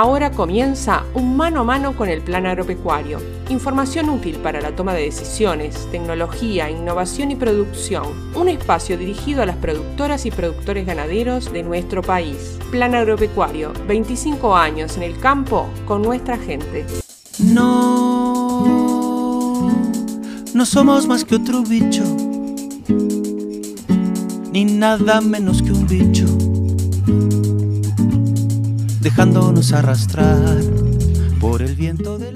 Ahora comienza un mano a mano con el plan agropecuario. Información útil para la toma de decisiones, tecnología, innovación y producción. Un espacio dirigido a las productoras y productores ganaderos de nuestro país. Plan agropecuario, 25 años en el campo con nuestra gente. No, no somos más que otro bicho, ni nada menos que un bicho dejándonos arrastrar por el viento de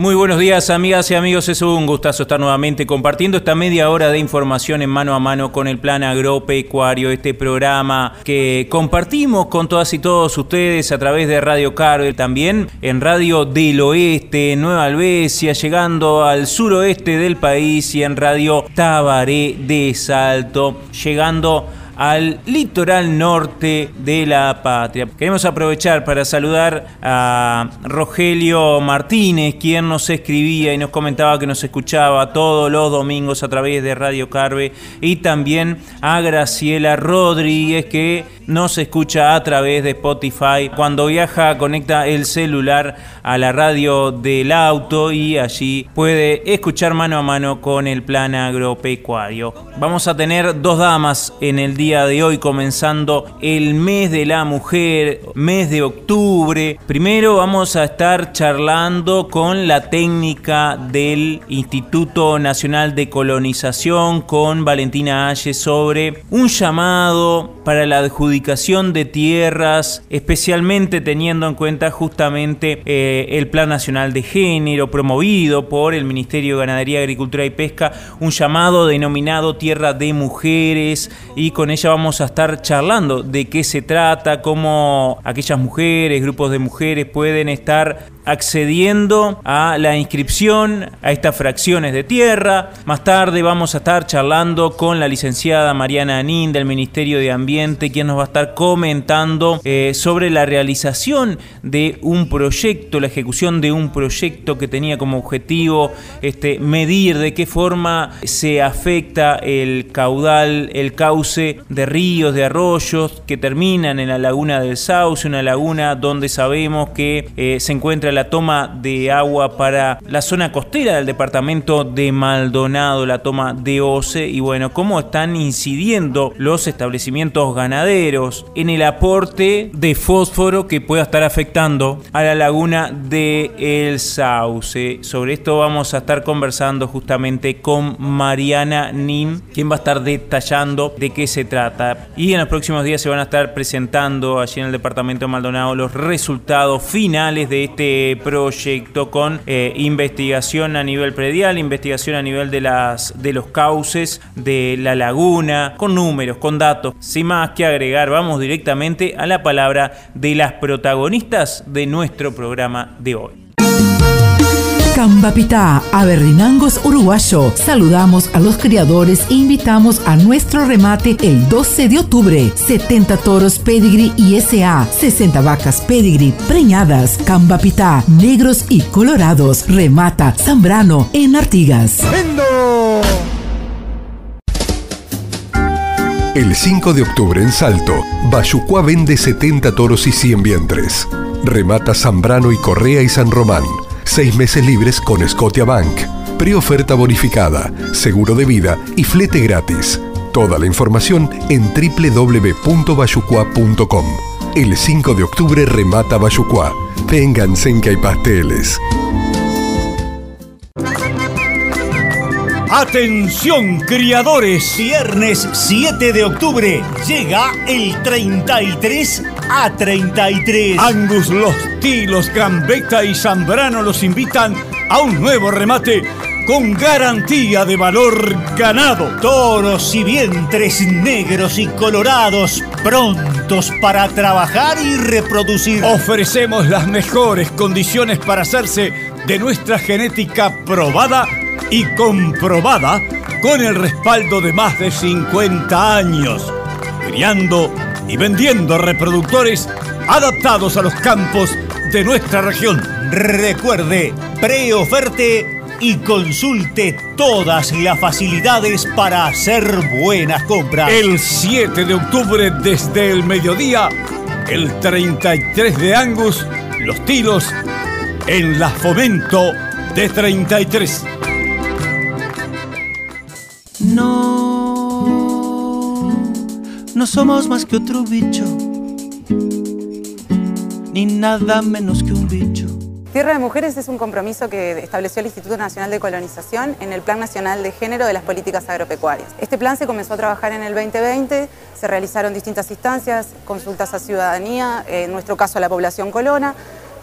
muy buenos días amigas y amigos, es un gustazo estar nuevamente compartiendo esta media hora de información en mano a mano con el plan agropecuario, este programa que compartimos con todas y todos ustedes a través de Radio Caro, también en Radio del Oeste, Nueva Albesia, llegando al suroeste del país y en Radio Tabaré de Salto, llegando al litoral norte de la patria. Queremos aprovechar para saludar a Rogelio Martínez, quien nos escribía y nos comentaba que nos escuchaba todos los domingos a través de Radio Carve, y también a Graciela Rodríguez, que nos escucha a través de Spotify. Cuando viaja, conecta el celular a la radio del auto y allí puede escuchar mano a mano con el plan agropecuario. Vamos a tener dos damas en el día de hoy, comenzando el mes de la mujer, mes de octubre. Primero vamos a estar charlando con la técnica del Instituto Nacional de Colonización, con Valentina Ayes, sobre un llamado para la adjudicación de tierras, especialmente teniendo en cuenta justamente eh, el Plan Nacional de Género promovido por el Ministerio de Ganadería, Agricultura y Pesca, un llamado denominado Tierra de Mujeres y con ella vamos a estar charlando de qué se trata, cómo aquellas mujeres, grupos de mujeres pueden estar accediendo a la inscripción a estas fracciones de tierra. Más tarde vamos a estar charlando con la licenciada Mariana Anín del Ministerio de Ambiente, quien nos va a estar comentando eh, sobre la realización de un proyecto, la ejecución de un proyecto que tenía como objetivo este, medir de qué forma se afecta el caudal, el cauce de ríos, de arroyos que terminan en la laguna del Sauce, una laguna donde sabemos que eh, se encuentra la toma de agua para la zona costera del departamento de Maldonado, la toma de Oce, y bueno, cómo están incidiendo los establecimientos ganaderos en el aporte de fósforo que pueda estar afectando a la laguna de El Sauce. Sobre esto vamos a estar conversando justamente con Mariana Nim, quien va a estar detallando de qué se trata. Y en los próximos días se van a estar presentando allí en el departamento de Maldonado los resultados finales de este proyecto con eh, investigación a nivel predial, investigación a nivel de, las, de los cauces de la laguna, con números, con datos. Sin más que agregar, vamos directamente a la palabra de las protagonistas de nuestro programa de hoy. Cambapitá, Aberdinangos Uruguayo. Saludamos a los criadores e invitamos a nuestro remate el 12 de octubre. 70 toros pedigree y SA, 60 vacas pedigree preñadas. Cambapitá, negros y colorados. Remata Zambrano en Artigas. El 5 de octubre en Salto, Bayucuá vende 70 toros y 100 vientres. Remata Zambrano y Correa y San Román. Seis meses libres con Scotia Bank. Preoferta bonificada, seguro de vida y flete gratis. Toda la información en www.bayucua.com. El 5 de octubre remata Bayucua. Vénganse en que hay pasteles. Atención criadores, viernes 7 de octubre llega el 33 a 33. Angus, Los Tilos, Gambetta y Zambrano los invitan a un nuevo remate con garantía de valor ganado. Toros y vientres negros y colorados prontos para trabajar y reproducir. Ofrecemos las mejores condiciones para hacerse de nuestra genética probada y comprobada con el respaldo de más de 50 años, criando y vendiendo reproductores adaptados a los campos de nuestra región. Recuerde, preoferte y consulte todas las facilidades para hacer buenas compras. El 7 de octubre desde el mediodía El 33 de Angus, los tilos en la Fomento de 33. No, no somos más que otro bicho, ni nada menos que un bicho. Tierra de Mujeres es un compromiso que estableció el Instituto Nacional de Colonización en el Plan Nacional de Género de las Políticas Agropecuarias. Este plan se comenzó a trabajar en el 2020, se realizaron distintas instancias, consultas a ciudadanía, en nuestro caso a la población colona,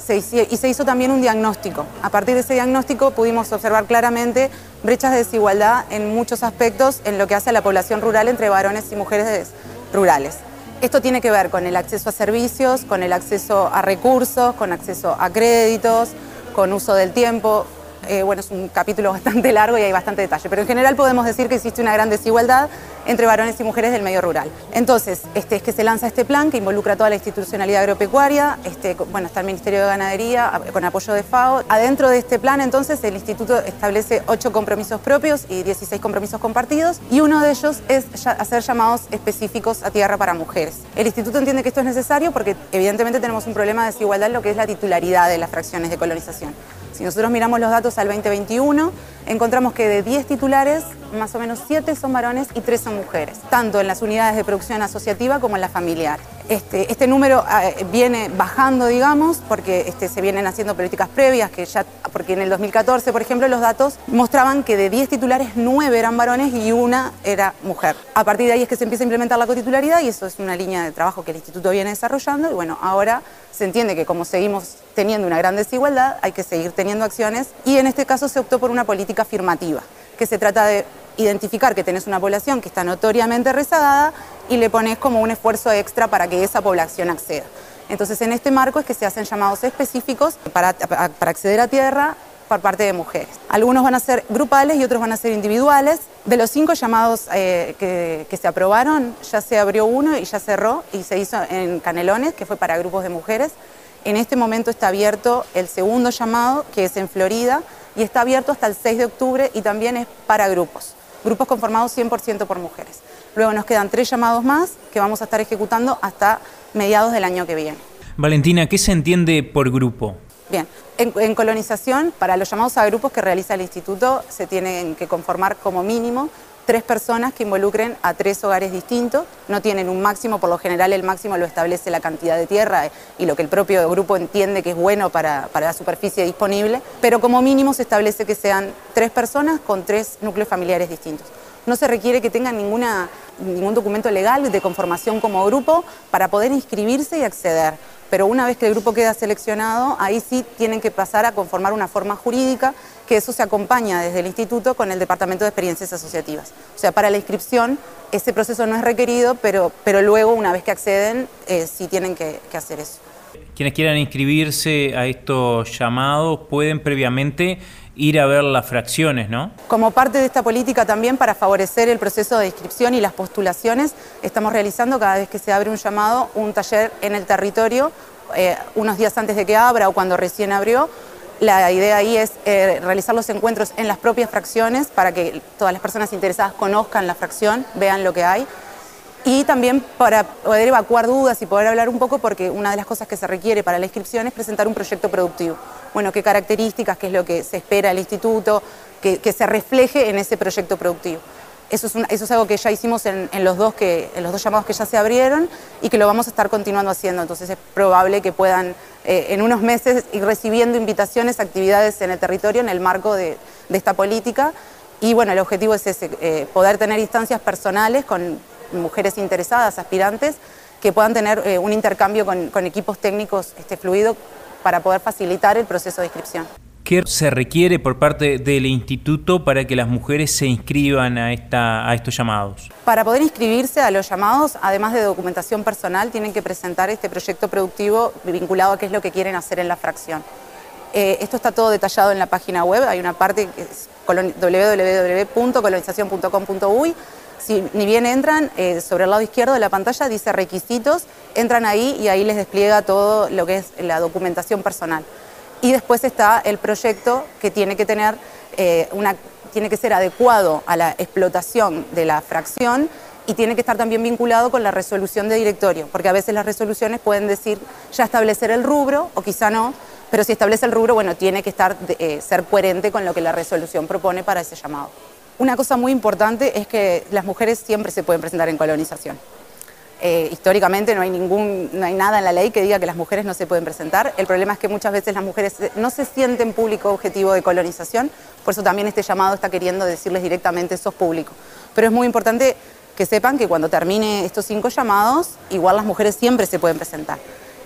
y se hizo también un diagnóstico. A partir de ese diagnóstico pudimos observar claramente brechas de desigualdad en muchos aspectos en lo que hace a la población rural entre varones y mujeres rurales. Esto tiene que ver con el acceso a servicios, con el acceso a recursos, con acceso a créditos, con uso del tiempo, eh, bueno, es un capítulo bastante largo y hay bastante detalle, pero en general podemos decir que existe una gran desigualdad entre varones y mujeres del medio rural. Entonces, este, es que se lanza este plan que involucra toda la institucionalidad agropecuaria, este, bueno, está el Ministerio de Ganadería con apoyo de FAO. Adentro de este plan, entonces, el instituto establece ocho compromisos propios y 16 compromisos compartidos, y uno de ellos es hacer llamados específicos a tierra para mujeres. El instituto entiende que esto es necesario porque evidentemente tenemos un problema de desigualdad en lo que es la titularidad de las fracciones de colonización. Si nosotros miramos los datos al 2021, encontramos que de 10 titulares, más o menos 7 son varones y 3 son mujeres, tanto en las unidades de producción asociativa como en la familiar. Este, este número eh, viene bajando, digamos, porque este, se vienen haciendo políticas previas, que ya, porque en el 2014, por ejemplo, los datos mostraban que de 10 titulares, 9 eran varones y una era mujer. A partir de ahí es que se empieza a implementar la cotitularidad y eso es una línea de trabajo que el instituto viene desarrollando y bueno, ahora se entiende que como seguimos teniendo una gran desigualdad, hay que seguir teniendo acciones y en este caso se optó por una política afirmativa, que se trata de identificar que tenés una población que está notoriamente rezagada y le pones como un esfuerzo extra para que esa población acceda. Entonces, en este marco es que se hacen llamados específicos para, acceder a tierra por parte de mujeres. Algunos van a ser grupales y otros van a ser individuales. De los cinco llamados eh, que, que, se aprobaron, ya se abrió uno y ya cerró y se hizo en Canelones, que fue para grupos de mujeres. En este momento está abierto el segundo llamado, que es en Florida, y está abierto hasta el 6 de octubre y también es para grupos grupos conformados 100% por mujeres. Luego nos quedan tres llamados más que vamos a estar ejecutando hasta mediados del año que viene. Valentina, ¿qué se entiende por grupo? Bien, en, colonización, para los llamados a grupos que realiza el instituto, se tienen que conformar como mínimo tres personas que involucren a tres hogares distintos, no tienen un máximo, por lo general el máximo lo establece la cantidad de tierra y lo que el propio grupo entiende que es bueno para, la superficie disponible, pero como mínimo se establece que sean tres personas con tres núcleos familiares distintos. No se requiere que tengan ningún documento legal de conformación como grupo para poder inscribirse y acceder pero una vez que el grupo queda seleccionado, ahí sí tienen que pasar a conformar una forma jurídica, que eso se acompaña desde el instituto con el Departamento de Experiencias Asociativas. O sea, para la inscripción ese proceso no es requerido, pero, pero luego una vez que acceden eh, sí tienen que, que hacer eso. Quienes quieran inscribirse a estos llamados pueden previamente ir a ver las fracciones, ¿no? Como parte de esta política también para favorecer el proceso de inscripción y las postulaciones, estamos realizando cada vez que se abre un llamado un taller en el territorio, eh, unos días antes de que abra o cuando recién abrió. La idea ahí es eh, realizar los encuentros en las propias fracciones para que todas las personas interesadas conozcan la fracción, vean lo que hay y también para poder evacuar dudas y poder hablar un poco porque una de las cosas que se requiere para la inscripción es presentar un proyecto productivo. Bueno, qué características, qué es lo que se espera del instituto, que, se refleje en ese proyecto productivo. Eso es, algo que ya hicimos en, los dos que, en los dos llamados que ya se abrieron y que lo vamos a estar continuando haciendo. Entonces es probable que puedan eh, en unos meses ir recibiendo invitaciones, actividades en el territorio en el marco de, esta política. Y bueno, el objetivo es ese, eh, poder tener instancias personales con mujeres interesadas, aspirantes, que puedan tener eh, un intercambio con, equipos técnicos este, fluido para poder facilitar el proceso de inscripción. ¿Qué se requiere por parte del instituto para que las mujeres se inscriban a, esta, a estos llamados? Para poder inscribirse a los llamados, además de documentación personal, tienen que presentar este proyecto productivo vinculado a qué es lo que quieren hacer en la fracción. Eh, esto está todo detallado en la página web, hay una parte que es www.colonizacion.com.uy si ni bien entran, eh, sobre el lado izquierdo de la pantalla dice requisitos, entran ahí y ahí les despliega todo lo que es la documentación personal. Y después está el proyecto que tiene que tener eh, una, tiene que ser adecuado a la explotación de la fracción y tiene que estar también vinculado con la resolución de directorio, porque a veces las resoluciones pueden decir ya establecer el rubro o quizá no, pero si establece el rubro, bueno, tiene que estar, eh, ser coherente con lo que la resolución propone para ese llamado. Una cosa muy importante es que las mujeres siempre se pueden presentar en colonización. Eh, históricamente no hay, ningún, no hay nada en la ley que diga que las mujeres no se pueden presentar. El problema es que muchas veces las mujeres no se sienten público objetivo de colonización, por eso también este llamado está queriendo decirles directamente sos público. Pero es muy importante que sepan que cuando termine estos cinco llamados, igual las mujeres siempre se pueden presentar.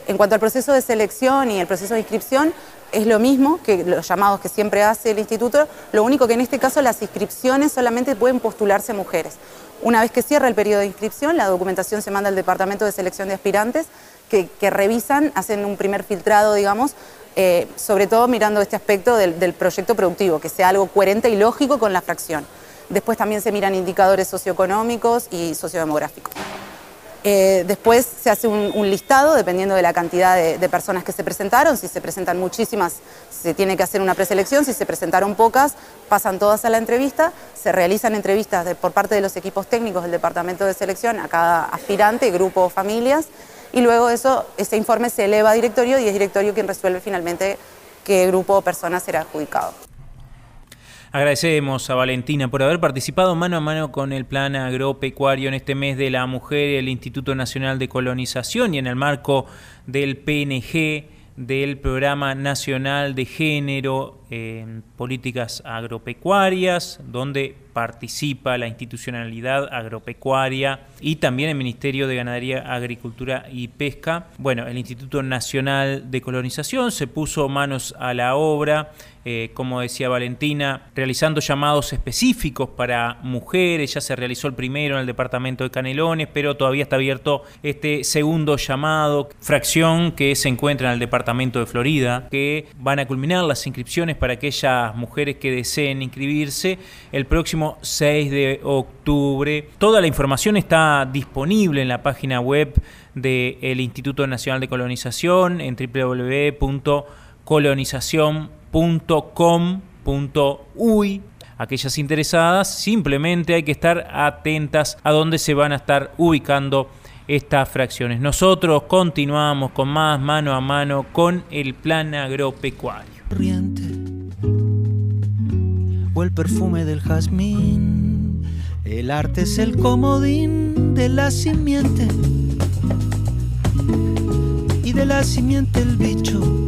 En cuanto al proceso de selección y el proceso de inscripción, es lo mismo que los llamados que siempre hace el instituto, lo único que en este caso las inscripciones solamente pueden postularse mujeres. Una vez que cierra el periodo de inscripción, la documentación se manda al Departamento de Selección de Aspirantes, que, revisan, hacen un primer filtrado, digamos, eh, sobre todo mirando este aspecto del, del proyecto productivo, que sea algo coherente y lógico con la fracción. Después también se miran indicadores socioeconómicos y sociodemográficos. Eh, después se hace un, listado dependiendo de la cantidad de, personas que se presentaron. Si se presentan muchísimas, se tiene que hacer una preselección. Si se presentaron pocas, pasan todas a la entrevista. Se realizan entrevistas por parte de los equipos técnicos del departamento de selección a cada aspirante, grupo o familias. Y luego eso, ese informe se eleva a directorio y es directorio quien resuelve finalmente qué grupo o persona será adjudicado. Agradecemos a Valentina por haber participado mano a mano con el Plan Agropecuario en este mes de la mujer, el Instituto Nacional de Colonización y en el marco del PNG, del Programa Nacional de Género en Políticas Agropecuarias, donde participa la institucionalidad agropecuaria y también el Ministerio de Ganadería, Agricultura y Pesca. Bueno, el Instituto Nacional de Colonización se puso manos a la obra eh, como decía Valentina, realizando llamados específicos para mujeres. Ya se realizó el primero en el departamento de Canelones, pero todavía está abierto este segundo llamado, fracción que se encuentra en el departamento de Florida, que van a culminar las inscripciones para aquellas mujeres que deseen inscribirse el próximo 6 de octubre. Toda la información está disponible en la página web del Instituto Nacional de Colonización en www.colonización.com .com.uy. Aquellas interesadas, simplemente hay que estar atentas a dónde se van a estar ubicando estas fracciones. Nosotros continuamos con más mano a mano con el plan agropecuario. O el perfume del jazmín, el arte es el comodín de la simiente y de la simiente el bicho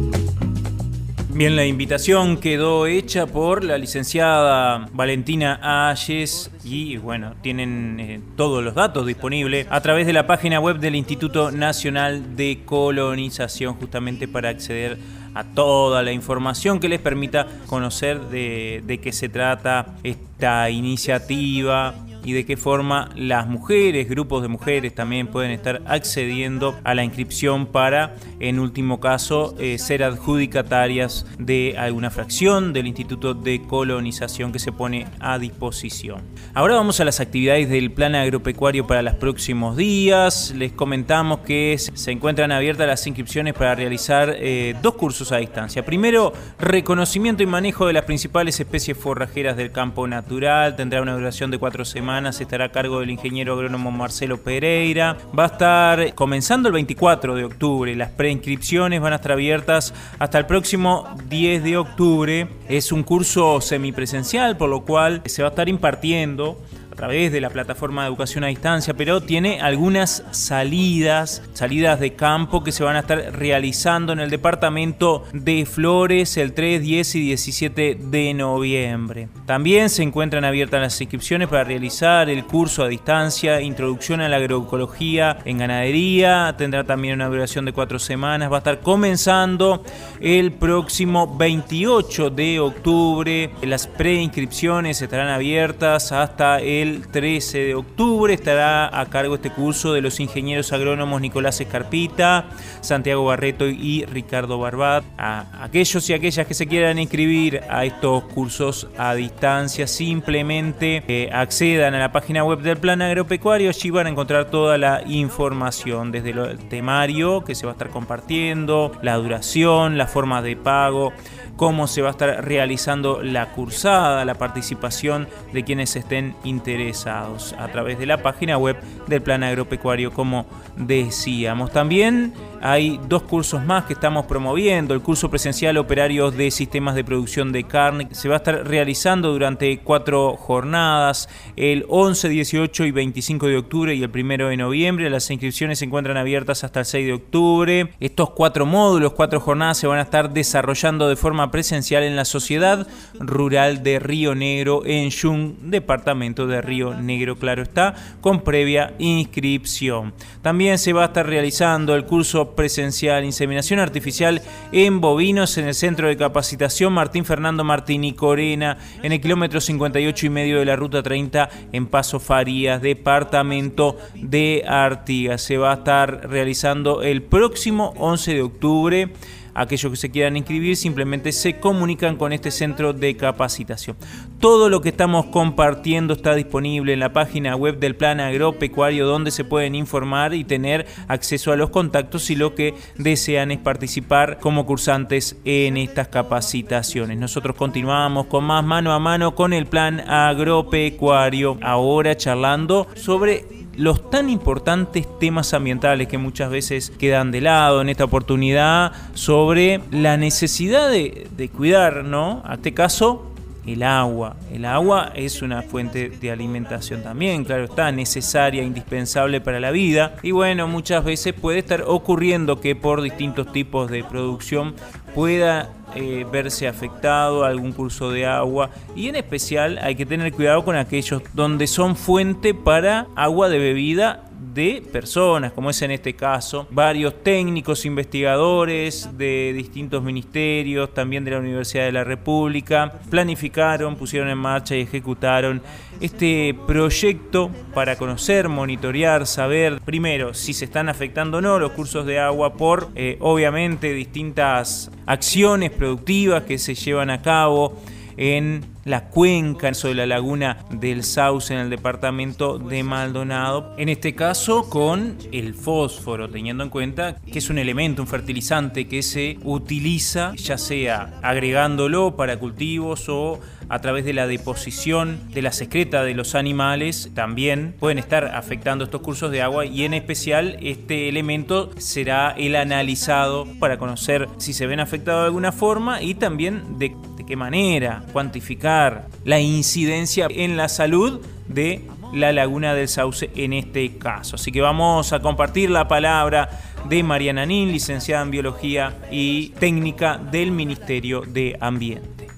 Bien, la invitación quedó hecha por la licenciada Valentina Ayes y bueno, tienen eh, todos los datos disponibles a través de la página web del Instituto Nacional de Colonización justamente para acceder a toda la información que les permita conocer de, de qué se trata esta iniciativa y de qué forma las mujeres, grupos de mujeres también pueden estar accediendo a la inscripción para, en último caso, eh, ser adjudicatarias de alguna fracción del Instituto de Colonización que se pone a disposición. Ahora vamos a las actividades del plan agropecuario para los próximos días. Les comentamos que se encuentran abiertas las inscripciones para realizar eh, dos cursos a distancia. Primero, reconocimiento y manejo de las principales especies forrajeras del campo natural. Tendrá una duración de cuatro semanas estará a cargo del ingeniero agrónomo Marcelo Pereira. Va a estar comenzando el 24 de octubre. Las preinscripciones van a estar abiertas hasta el próximo 10 de octubre. Es un curso semipresencial, por lo cual se va a estar impartiendo a través de la plataforma de educación a distancia, pero tiene algunas salidas, salidas de campo que se van a estar realizando en el departamento de Flores el 3, 10 y 17 de noviembre. También se encuentran abiertas las inscripciones para realizar el curso a distancia, Introducción a la Agroecología en Ganadería, tendrá también una duración de cuatro semanas, va a estar comenzando el próximo 28 de octubre, las preinscripciones estarán abiertas hasta el el 13 de octubre estará a cargo este curso de los ingenieros agrónomos Nicolás Escarpita, Santiago Barreto y Ricardo Barbat. A aquellos y aquellas que se quieran inscribir a estos cursos a distancia, simplemente eh, accedan a la página web del Plan Agropecuario, allí van a encontrar toda la información, desde el temario que se va a estar compartiendo, la duración, la forma de pago cómo se va a estar realizando la cursada, la participación de quienes estén interesados interesados a través de la página web del Plan Agropecuario, como decíamos. También hay dos cursos más que estamos promoviendo. El curso presencial Operarios de Sistemas de Producción de Carne se va a estar realizando durante cuatro jornadas, el 11, 18 y 25 de octubre y el 1 de noviembre. Las inscripciones se encuentran abiertas hasta el 6 de octubre. Estos cuatro módulos, cuatro jornadas se van a estar desarrollando de forma presencial en la Sociedad Rural de Río Negro en Yung, departamento de Río Negro, claro está, con previa inscripción. También se va a estar realizando el curso presencial, inseminación artificial en bovinos en el centro de capacitación Martín Fernando Martín y Corena, en el kilómetro 58 y medio de la ruta 30 en Paso Farías, departamento de Artigas. Se va a estar realizando el próximo 11 de octubre. Aquellos que se quieran inscribir simplemente se comunican con este centro de capacitación. Todo lo que estamos compartiendo está disponible en la página web del Plan Agropecuario donde se pueden informar y tener acceso a los contactos si lo que desean es participar como cursantes en estas capacitaciones. Nosotros continuamos con más mano a mano con el Plan Agropecuario, ahora charlando sobre los tan importantes temas ambientales que muchas veces quedan de lado en esta oportunidad sobre la necesidad de, cuidar, ¿no? A este caso, el agua. El agua es una fuente de alimentación también, claro está, necesaria, indispensable para la vida. Y bueno, muchas veces puede estar ocurriendo que por distintos tipos de producción pueda eh, verse afectado algún curso de agua. Y en especial hay que tener cuidado con aquellos donde son fuente para agua de bebida de personas, como es en este caso, varios técnicos investigadores de distintos ministerios, también de la Universidad de la República, planificaron, pusieron en marcha y ejecutaron este proyecto para conocer, monitorear, saber primero si se están afectando o no los cursos de agua por eh, obviamente distintas acciones productivas que se llevan a cabo en la cuenca de la laguna del Sauce en el departamento de Maldonado. En este caso con el fósforo, teniendo en cuenta que es un elemento, un fertilizante que se utiliza ya sea agregándolo para cultivos o a través de la deposición de la secreta de los animales también pueden estar afectando estos cursos de agua y en especial este elemento será el analizado para conocer si se ven afectados de alguna forma y también de qué manera, cuantificar la incidencia en la salud de la laguna del Sauce en este caso. Así que vamos a compartir la palabra de Mariana Nin, licenciada en Biología y técnica del Ministerio de Ambiente.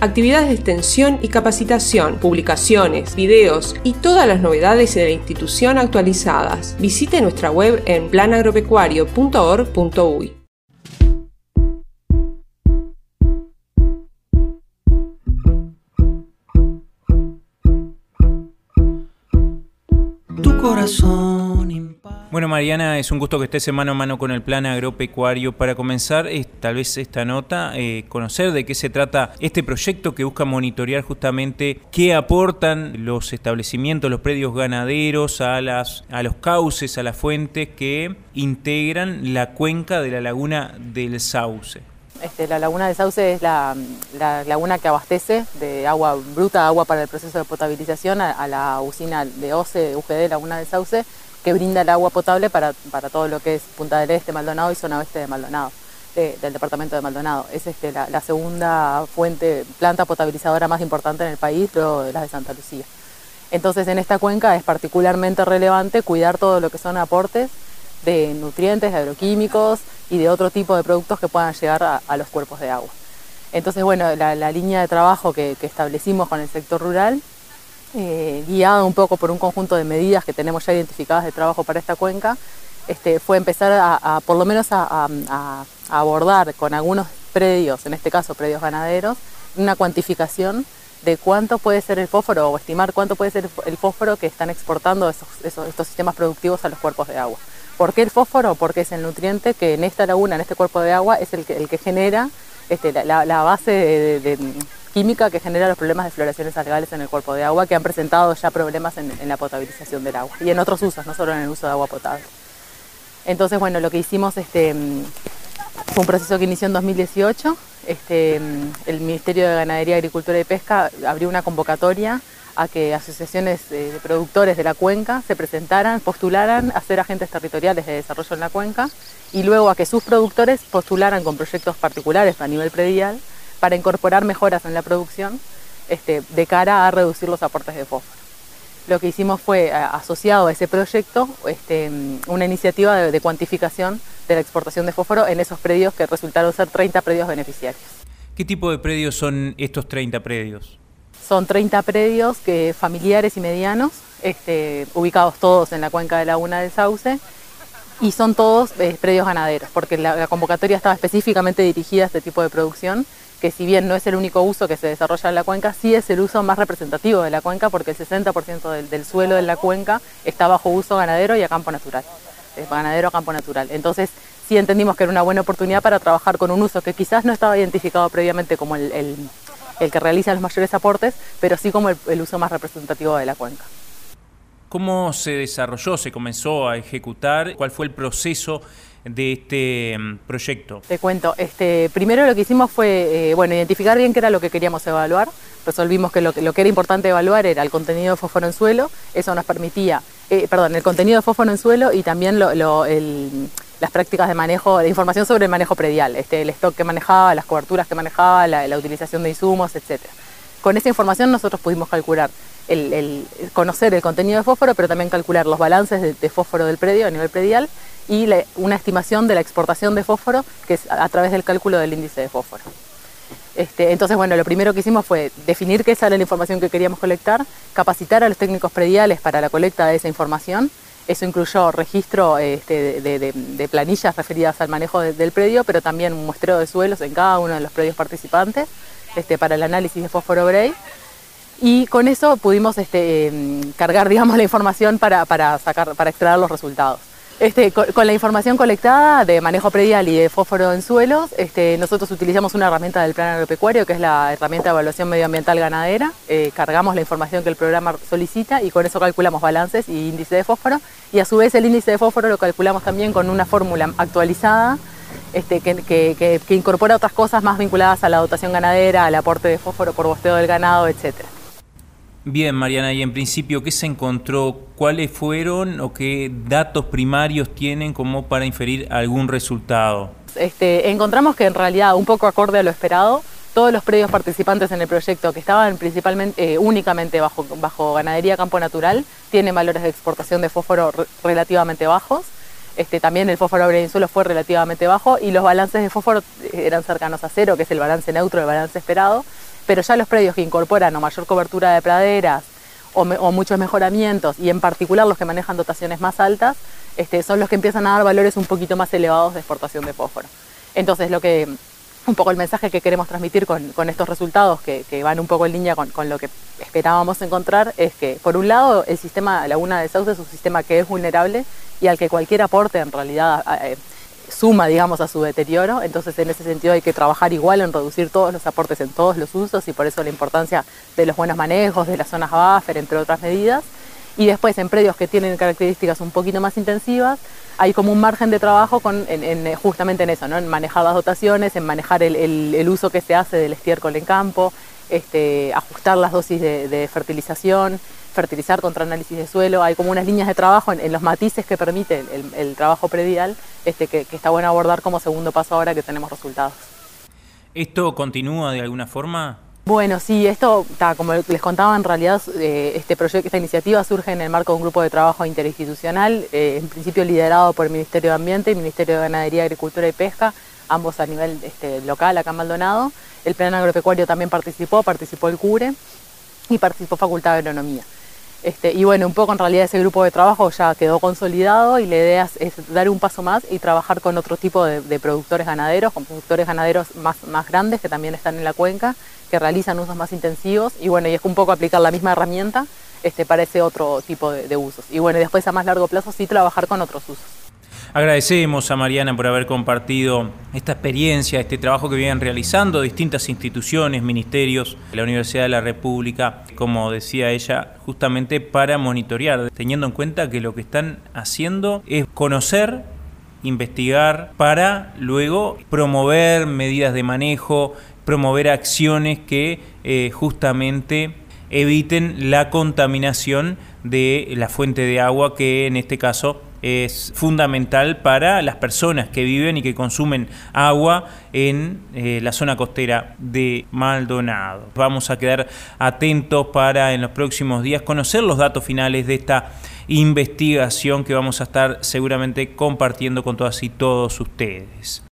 Actividades de extensión y capacitación, publicaciones, videos y todas las novedades de la institución actualizadas. Visite nuestra web en planagropecuario.org.uy. Mariana, es un gusto que estés mano a mano con el plan agropecuario. Para comenzar, tal vez esta nota, eh, conocer de qué se trata este proyecto que busca monitorear justamente qué aportan los establecimientos, los predios ganaderos a, las, a los cauces, a las fuentes que integran la cuenca de la laguna del Sauce. Este, la laguna del Sauce es la, laguna que abastece de agua bruta, agua para el proceso de potabilización a, la usina de OCE, UGD, Laguna del Sauce, que brinda el agua potable para, todo lo que es Punta del Este, Maldonado y zona oeste de Maldonado, del departamento de Maldonado. Es este, la, segunda fuente, planta potabilizadora más importante en el país, luego de las de Santa Lucía. Entonces en esta cuenca es particularmente relevante cuidar todo lo que son aportes de nutrientes, de agroquímicos y de otro tipo de productos que puedan llegar a, los cuerpos de agua. Entonces, bueno, la, línea de trabajo que, establecimos con el sector rural, eh, guiada un poco por un conjunto de medidas que tenemos ya identificadas de trabajo para esta cuenca, este, fue empezar a, por lo menos a, abordar con algunos predios, en este caso predios ganaderos, una cuantificación de cuánto puede ser el fósforo o estimar cuánto puede ser el fósforo que están exportando estos sistemas productivos a los cuerpos de agua. ¿Por qué el fósforo? Porque es el nutriente que en esta laguna, en este cuerpo de agua, es el que, el que genera este, la, base de, química que genera los problemas de floraciones algales en el cuerpo de agua que han presentado ya problemas en, la potabilización del agua y en otros usos, no solo en el uso de agua potable. Entonces, bueno, lo que hicimos este, fue un proceso que inició en 2018 este, el Ministerio de Ganadería, Agricultura y Pesca abrió una convocatoria a que asociaciones de productores de la cuenca se presentaran, postularan a ser agentes territoriales de desarrollo en la cuenca y luego a que sus productores postularan con proyectos particulares a nivel predial para incorporar mejoras en la producción este, de cara a reducir los aportes de fósforo. Lo que hicimos fue, asociado a ese proyecto, este, una iniciativa de, de cuantificación de la exportación de fósforo en esos predios que resultaron ser 30 predios beneficiarios. ¿Qué tipo de predios son estos 30 predios? Son 30 predios que, familiares y medianos, este, ubicados todos en la cuenca de Laguna del Sauce, y son todos eh, predios ganaderos, porque la, convocatoria estaba específicamente dirigida a este tipo de producción, que si bien no es el único uso que se desarrolla en la cuenca, sí es el uso más representativo de la cuenca, porque el 60% del, suelo de la cuenca está bajo uso ganadero y a campo natural, ganadero a campo natural. Entonces, sí entendimos que era una buena oportunidad para trabajar con un uso que quizás no estaba identificado previamente como el el que realiza los mayores aportes, pero sí como el, uso más representativo de la cuenca. ¿Cómo se desarrolló, se comenzó a ejecutar? ¿Cuál fue el proceso de este mm, proyecto? Te cuento, este, primero lo que hicimos fue eh, bueno, identificar bien qué era lo que queríamos evaluar. Resolvimos que lo, que era importante evaluar era el contenido de fósforo en suelo, eso nos permitía, eh, perdón, el contenido de fósforo en suelo y también las prácticas de manejo, de información sobre el manejo predial, este, el stock que manejaba, las coberturas que manejaba, la, utilización de insumos, etc. Con esa información nosotros pudimos calcular el, conocer el contenido de fósforo, pero también calcular los balances de, fósforo del predio a nivel predial y una estimación de la exportación de fósforo, que es a través del cálculo del índice de fósforo. Este, entonces, bueno, lo primero que hicimos fue definir qué era la información que queríamos colectar, capacitar a los técnicos prediales para la colecta de esa información. Eso incluyó registro este, de, planillas referidas al manejo del predio, pero también un muestreo de suelos en cada uno de los predios participantes este, para el análisis de fósforo Bray y con eso pudimos em, cargar digamos, la información para, sacar, para extraer los resultados. Este, con, la información colectada de manejo predial y de fósforo en suelos, este, nosotros utilizamos una herramienta del plan agropecuario, que es la herramienta de evaluación medioambiental ganadera. Eh, cargamos la información que el programa solicita y con eso calculamos balances y índice de fósforo. Y a su vez el índice de fósforo lo calculamos también con una fórmula actualizada este, que, incorpora otras cosas más vinculadas a la dotación ganadera, al aporte de fósforo por bosteo del ganado, etcétera. Bien, Mariana, y en principio, ¿qué se encontró? ¿Cuáles fueron o qué datos primarios tienen como para inferir algún resultado? Este, encontramos que en realidad, un poco acorde a lo esperado, todos los predios participantes en el proyecto que estaban principalmente, eh, únicamente bajo, bajo ganadería campo natural, tienen valores de exportación de fósforo relativamente bajos. Este, también el fósforo suelo fue relativamente bajo y los balances de fósforo eran cercanos a cero, que es el balance neutro, el balance esperado pero ya los predios que incorporan o mayor cobertura de praderas o, muchos mejoramientos, y en particular los que manejan dotaciones más altas, este, son los que empiezan a dar valores un poquito más elevados de exportación de fósforo. Entonces, lo que un poco el mensaje que queremos transmitir con, estos resultados, que, van un poco en línea con, lo que esperábamos encontrar, es que, por un lado, el sistema Laguna de Sauce es un sistema que es vulnerable y al que cualquier aporte en realidad eh, suma, digamos, a su deterioro. Entonces, en ese sentido hay que trabajar igual en reducir todos los aportes en todos los usos y por eso la importancia de los buenos manejos, de las zonas buffer, entre otras medidas. Y después, en predios que tienen características un poquito más intensivas, hay como un margen de trabajo en, justamente en eso, ¿no? en manejar las dotaciones, en manejar el, uso que se hace del estiércol en campo, este, ajustar las dosis de fertilización, fertilizar contra análisis de suelo, hay como unas líneas de trabajo en, los matices que permite el, trabajo predial, este, que, está bueno abordar como segundo paso ahora que tenemos resultados. ¿Esto continúa de alguna forma? Bueno, sí, esto, como les contaba, en realidad eh, este proyecto, esta iniciativa surge en el marco de un grupo de trabajo interinstitucional, eh, en principio liderado por el Ministerio de Ambiente el Ministerio de Ganadería, Agricultura y Pesca, ambos a nivel este, local, acá en Maldonado. El Plan Agropecuario también participó, participó el CURE y participó Facultad de Agronomía. Este, y bueno, un poco en realidad ese grupo de trabajo ya quedó consolidado y la idea es, dar un paso más y trabajar con otro tipo de, productores ganaderos, con productores ganaderos más, más grandes que también están en la cuenca, que realizan usos más intensivos y bueno, y es un poco aplicar la misma herramienta este, para ese otro tipo de, usos. Y bueno, y después a más largo plazo sí trabajar con otros usos. Agradecemos a Mariana por haber compartido esta experiencia, este trabajo que vienen realizando distintas instituciones, ministerios, la Universidad de la República, como decía ella, justamente para monitorear, teniendo en cuenta que lo que están haciendo es conocer investigar para luego promover medidas de manejo, promover acciones que eh, justamente eviten la contaminación de la fuente de agua que en este caso es fundamental para las personas que viven y que consumen agua en eh, la zona costera de Maldonado. Vamos a quedar atentos para en los próximos días conocer los datos finales de esta investigación que vamos a estar seguramente compartiendo con todas y todos ustedes.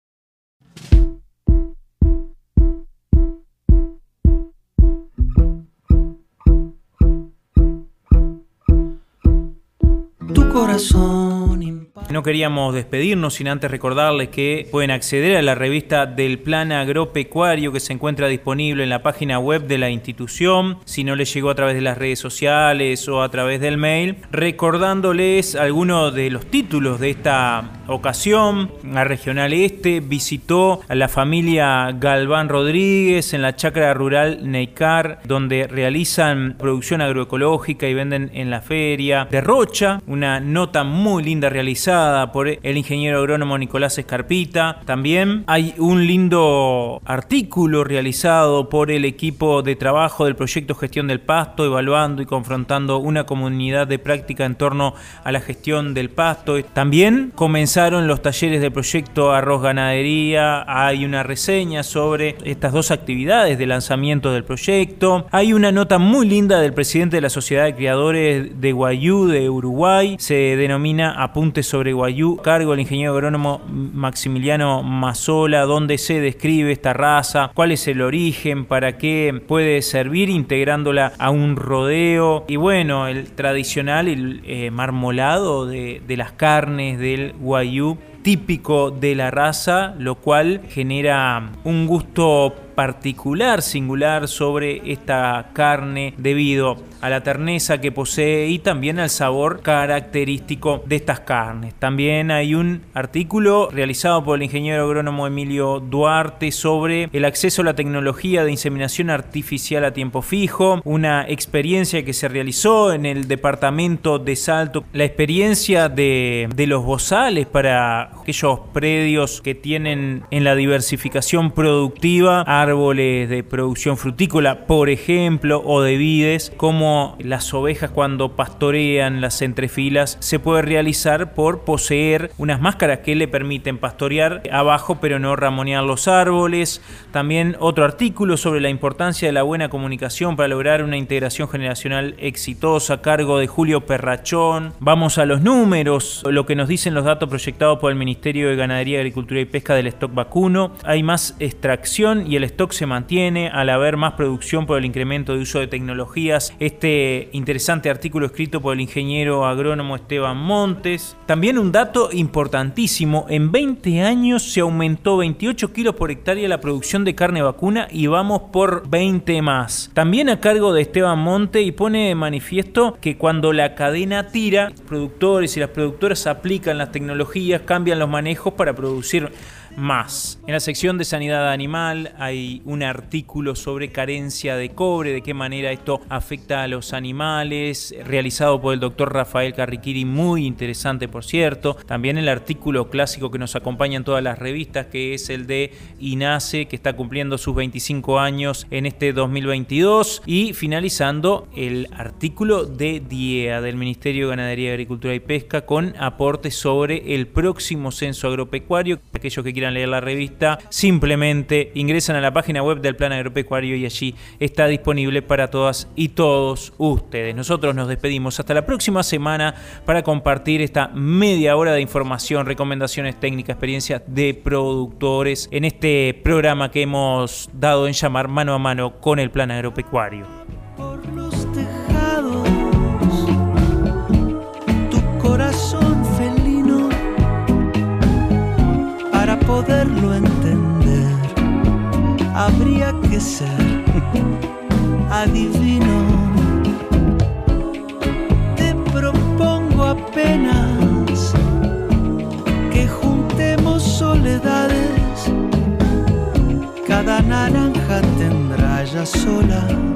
Tu corazón no queríamos despedirnos sin antes recordarles que pueden acceder a la revista del Plan Agropecuario que se encuentra disponible en la página web de la institución, si no les llegó a través de las redes sociales o a través del mail, recordándoles algunos de los títulos de esta ocasión. La Regional Este visitó a la familia Galván Rodríguez en la chacra rural Neicar, donde realizan producción agroecológica y venden en la feria. De Rocha, una nota muy linda realizada por el ingeniero agrónomo Nicolás Escarpita. También hay un lindo artículo realizado por el equipo de trabajo del proyecto Gestión del Pasto, evaluando y confrontando una comunidad de práctica en torno a la gestión del pasto. También comenzaron los talleres del proyecto Arroz Ganadería. Hay una reseña sobre estas dos actividades de lanzamiento del proyecto. Hay una nota muy linda del presidente de la Sociedad de Criadores de Guayú de Uruguay. Se denomina Apuntes sobre Guayú, cargo el ingeniero agrónomo Maximiliano Mazola, donde se describe esta raza, cuál es el origen, para qué puede servir integrándola a un rodeo. Y bueno, el tradicional el, eh, marmolado de, de las carnes del Guayú típico de la raza, lo cual genera un gusto particular, singular sobre esta carne debido a la terneza que posee y también al sabor característico de estas carnes. También hay un artículo realizado por el ingeniero agrónomo Emilio Duarte sobre el acceso a la tecnología de inseminación artificial a tiempo fijo, una experiencia que se realizó en el departamento de Salto, la experiencia de, de los bozales para aquellos predios que tienen en la diversificación productiva árboles de producción frutícola, por ejemplo, o de vides, como las ovejas cuando pastorean las entrefilas, se puede realizar por poseer unas máscaras que le permiten pastorear abajo pero no ramonear los árboles. También otro artículo sobre la importancia de la buena comunicación para lograr una integración generacional exitosa a cargo de Julio Perrachón. Vamos a los números, lo que nos dicen los datos proyectados por el Ministerio de Ganadería, Agricultura y Pesca del stock vacuno. Hay más extracción y el se mantiene al haber más producción por el incremento de uso de tecnologías. Este interesante artículo escrito por el ingeniero agrónomo Esteban Montes. También un dato importantísimo, en 20 años se aumentó 28 kilos por hectárea la producción de carne vacuna y vamos por 20 más. También a cargo de Esteban Monte y pone de manifiesto que cuando la cadena tira, los productores y las productoras aplican las tecnologías, cambian los manejos para producir más. En la sección de sanidad animal hay un artículo sobre carencia de cobre, de qué manera esto afecta a los animales, realizado por el doctor Rafael Carriquiri, muy interesante por cierto. También el artículo clásico que nos acompaña en todas las revistas, que es el de INASE, que está cumpliendo sus 25 años en este 2022. Y finalizando el artículo de DIEA, del Ministerio de Ganadería, Agricultura y Pesca, con aportes sobre el próximo censo agropecuario. Aquellos que quieran leer la revista, simplemente ingresan a la página web del Plan Agropecuario y allí está disponible para todas y todos ustedes. Nosotros nos despedimos hasta la próxima semana para compartir esta media hora de información, recomendaciones técnicas, experiencias de productores en este programa que hemos dado en llamar mano a mano con el Plan Agropecuario. poderlo ser adivino. Te propongo apenas que juntemos soledades, cada naranja tendrá ya sola